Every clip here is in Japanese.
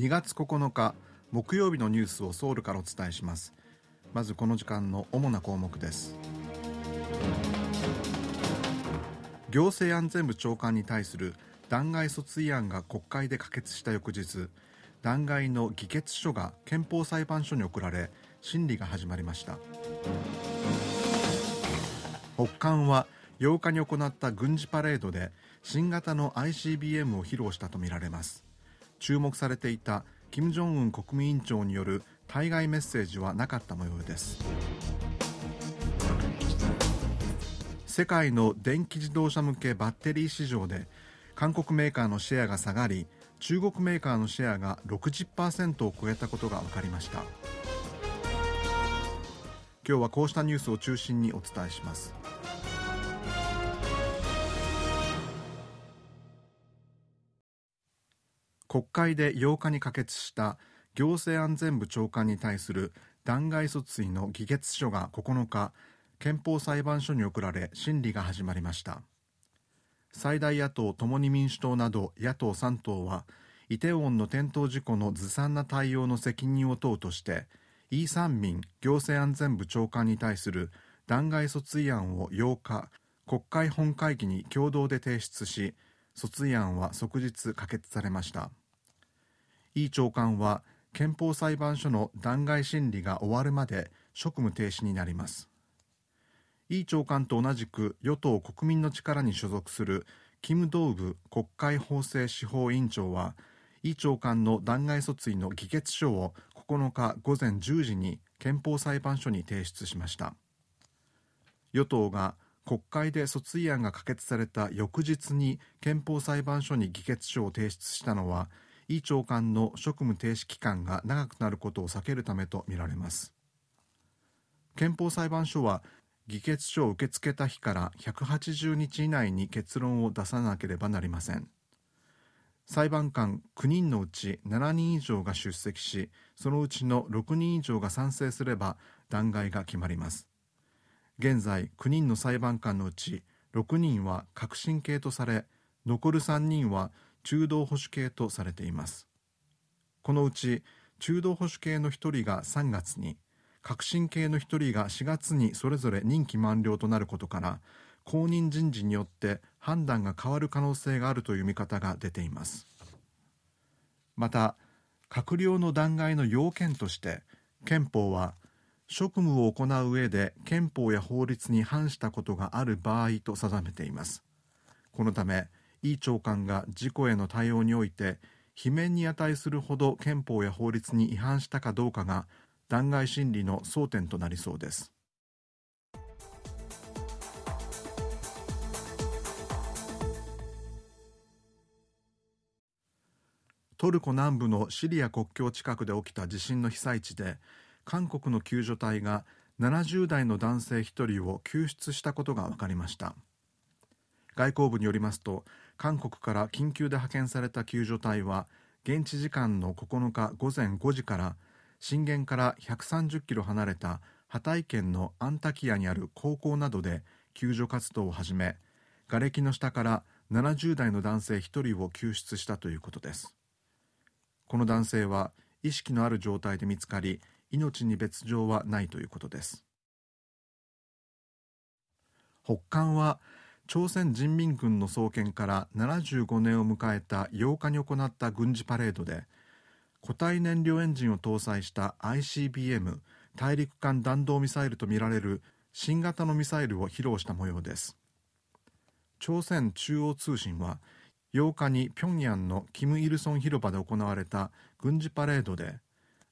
2月9日木曜日のニュースをソウルからお伝えします。まずこの時間の主な項目です。行政安全部長官に対する弾劾訴追案が国会で可決した翌日弾劾の議決書が憲法裁判所に送られ審理が始まりました。北韓は8日に行った軍事パレードで新型の ICBM を披露したとみられます。注目されていた金正恩国務委員長による対外メッセージはなかった模様です。世界の電気自動車向けバッテリー市場で韓国メーカーのシェアが下がり中国メーカーのシェアが60%を超えたことが分かりました。今日はこうしたニュースを中心にお伝えします。国会で8日に可決した行政安全部長官に対する弾劾訴追の議決書が9日憲法裁判所に送られ審理が始まりました。最大野党共に民主党など野党3党はイテウォンの転倒事故のずさんな対応の責任を問うとしてイ・サンミン行政安全部長官に対する弾劾訴追案を8日国会本会議に共同で提出し訴追案は即日可決されました。イ長官は憲法裁判所の弾劾審理が終わるまで職務停止になります。イ長官と同じく与党国民の力に所属するキム・ドウグ国会法制司法委員長はイ長官の弾劾訴追の議決書を9日午前10時に憲法裁判所に提出しました。与党が国会で訴追案が可決された翌日に憲法裁判所に議決書を提出したのはイ長官の職務停止期間が長くなることを避けるためとみられます。憲法裁判所は議決書を受け付けた日から180日以内に結論を出さなければなりません。裁判官9人のうち7人以上が出席しそのうちの6人以上が賛成すれば弾劾が決まります。現在9人の裁判官のうち6人は革新系とされ残る3人は中道保守系とされています。このうち中道保守系の1人が3月に革新系の1人が4月にそれぞれ任期満了となることから後任人事によって判断が変わる可能性があるという見方が出ています。また閣僚の弾劾の要件として憲法は職務を行う上で憲法や法律に反したことがある場合と定めています。このためイ長官が事故への対応において罷免に値するほど憲法や法律に違反したかどうかが弾劾審理の争点となりそうです。トルコ南部のシリア国境近くで起きた地震の被災地で韓国の救助隊が70代の男性1人を救出したことが分かりました。外交部によりますと韓国から緊急で派遣された救助隊は現地時間の9日午前5時から震源から130キロ離れたハタイ県のアンタキヤにある高校などで救助活動を始め瓦礫の下から70代の男性1人を救出したということです。この男性は意識のある状態で見つかり命に別状はないということです。北韓は朝鮮人民軍の創建から75年を迎えた8日に行った軍事パレードで固体燃料エンジンを搭載した ICBM 大陸間弾道ミサイルとみられる新型のミサイルを披露した模様です。朝鮮中央通信は8日に平壌のキム・イルソン広場で行われた軍事パレードで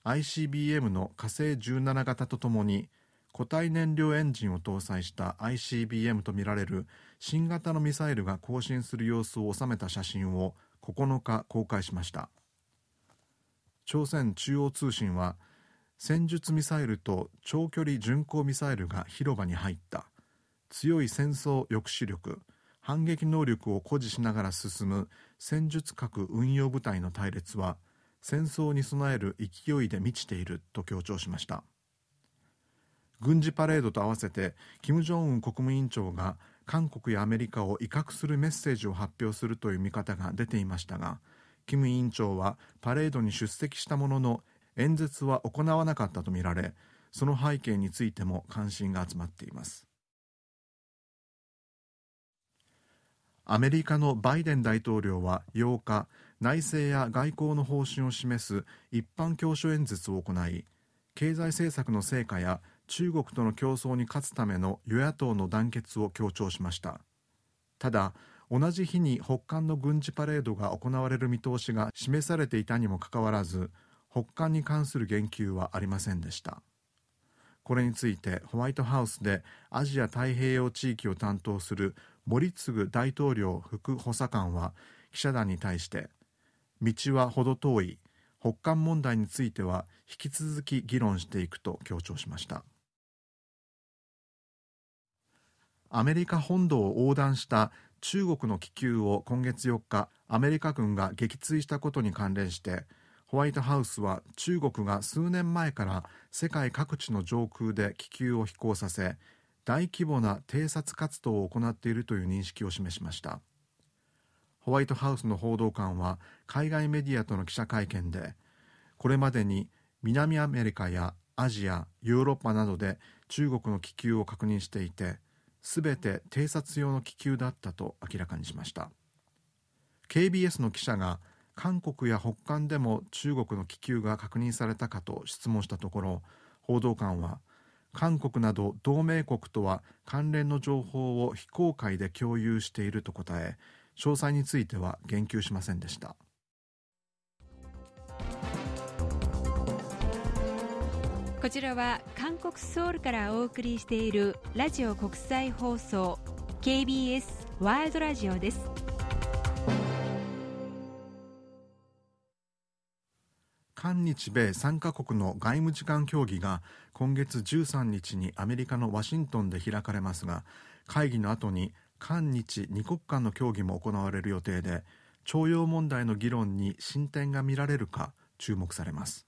ICBM の火星17型とともに固体燃料エンジンを搭載した ICBM とみられる新型のミサイルが更新する様子を収めた写真を9日公開しました。朝鮮中央通信は戦術ミサイルと長距離巡航ミサイルが広場に入った。強い戦争抑止力反撃能力を誇示しながら進む戦術核運用部隊の隊列は戦争に備える勢いで満ちていると強調しました。軍事パレードと合わせて金正恩国務委員長が韓国やアメリカを威嚇するメッセージを発表するという見方が出ていましたがキム委員長はパレードに出席したものの演説は行わなかったとみられその背景についても関心が集まっています。アメリカのバイデン大統領は8日内政や外交の方針を示す一般教書演説を行い経済政策の成果や中国との競争に勝つための与野党の団結を強調しました。ただ同じ日に北韓の軍事パレードが行われる見通しが示されていたにもかかわらず北韓に関する言及はありませんでした。これについてホワイトハウスでアジア太平洋地域を担当する森次大統領副補佐官は記者団に対して道は程遠い北韓問題については引き続き議論していくと強調しました。アメリカ本土を横断した中国の気球を今月4日アメリカ軍が撃墜したことに関連してホワイトハウスは中国が数年前から世界各地の上空で気球を飛行させ大規模な偵察活動を行っているという認識を示しました。ホワイトハウスの報道官は海外メディアとの記者会見でこれまでに南アメリカやアジアヨーロッパなどで中国の気球を確認していてすべて偵察用の気球だったと明らかにしました。KBS の記者が韓国や北韓でも中国の気球が確認されたかと質問したところ報道官は韓国など同盟国とは関連の情報を非公開で共有していると答え詳細については言及しませんでした。こちらは韓国ソウルからお送りしているラジオ国際放送 KBS ワールドラジオです。韓日米3カ国の外務次官協議が今月13日にアメリカのワシントンで開かれますが会議の後に韓日2国間の協議も行われる予定で徴用問題の議論に進展が見られるか注目されます。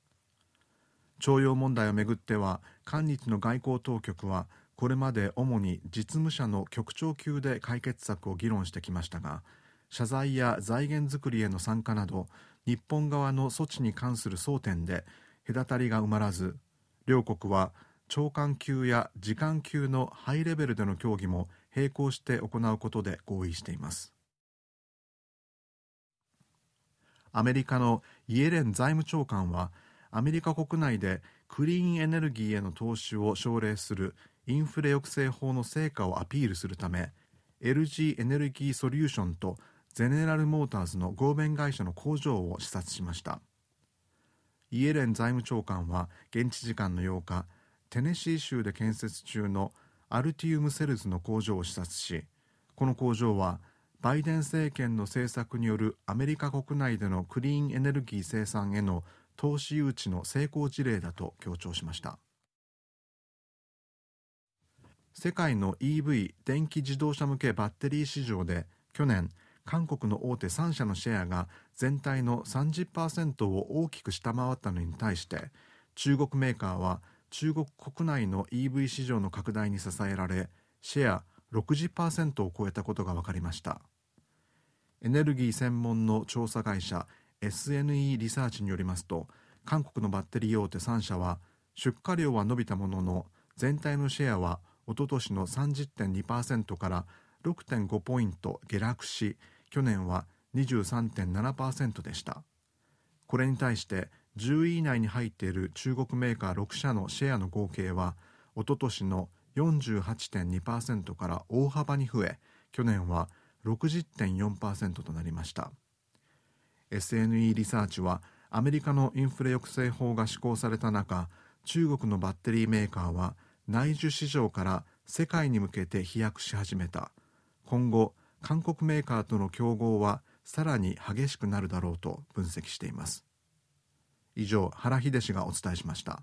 徴用問題をめぐっては韓日の外交当局はこれまで主に実務者の局長級で解決策を議論してきましたが謝罪や財源づくりへの参加など日本側の措置に関する争点で隔たりが埋まらず両国は長官級や時間級のハイレベルでの協議も並行して行うことで合意しています。アメリカのイエレン財務長官はアメリカ国内でクリーンエネルギーへの投資を奨励するインフレ抑制法の成果をアピールするため LG エネルギーソリューションとゼネラルモーターズの合弁会社の工場を視察しました。イエレン財務長官は現地時間の8日テネシー州で建設中のアルティウムセルズの工場を視察しこの工場はバイデン政権の政策によるアメリカ国内でのクリーンエネルギー生産への投資誘致の成功事例だと強調しました。世界の EV 電気自動車向けバッテリー市場で去年韓国の大手3社のシェアが全体の30%を大きく下回ったのに対して中国メーカーは中国国内の EV 市場の拡大に支えられシェア60%を超えたことが分かりました。エネルギー専門の調査会社 SNE リサーチによりますと韓国のバッテリー大手3社は出荷量は伸びたものの全体のシェアはおととしの30.2%から6.5ポイント下落し去年は23.7%でした。これに対して10位以内に入っている中国メーカー6社のシェアの合計はおととしの48.2%から大幅に増え去年は60.4%となりました。SNE リサーチはアメリカのインフレ抑制法が施行された中中国のバッテリーメーカーは内需市場から世界に向けて飛躍し始めた。今後韓国メーカーとの競合はさらに激しくなるだろうと分析しています。以上原秀氏がお伝えしました。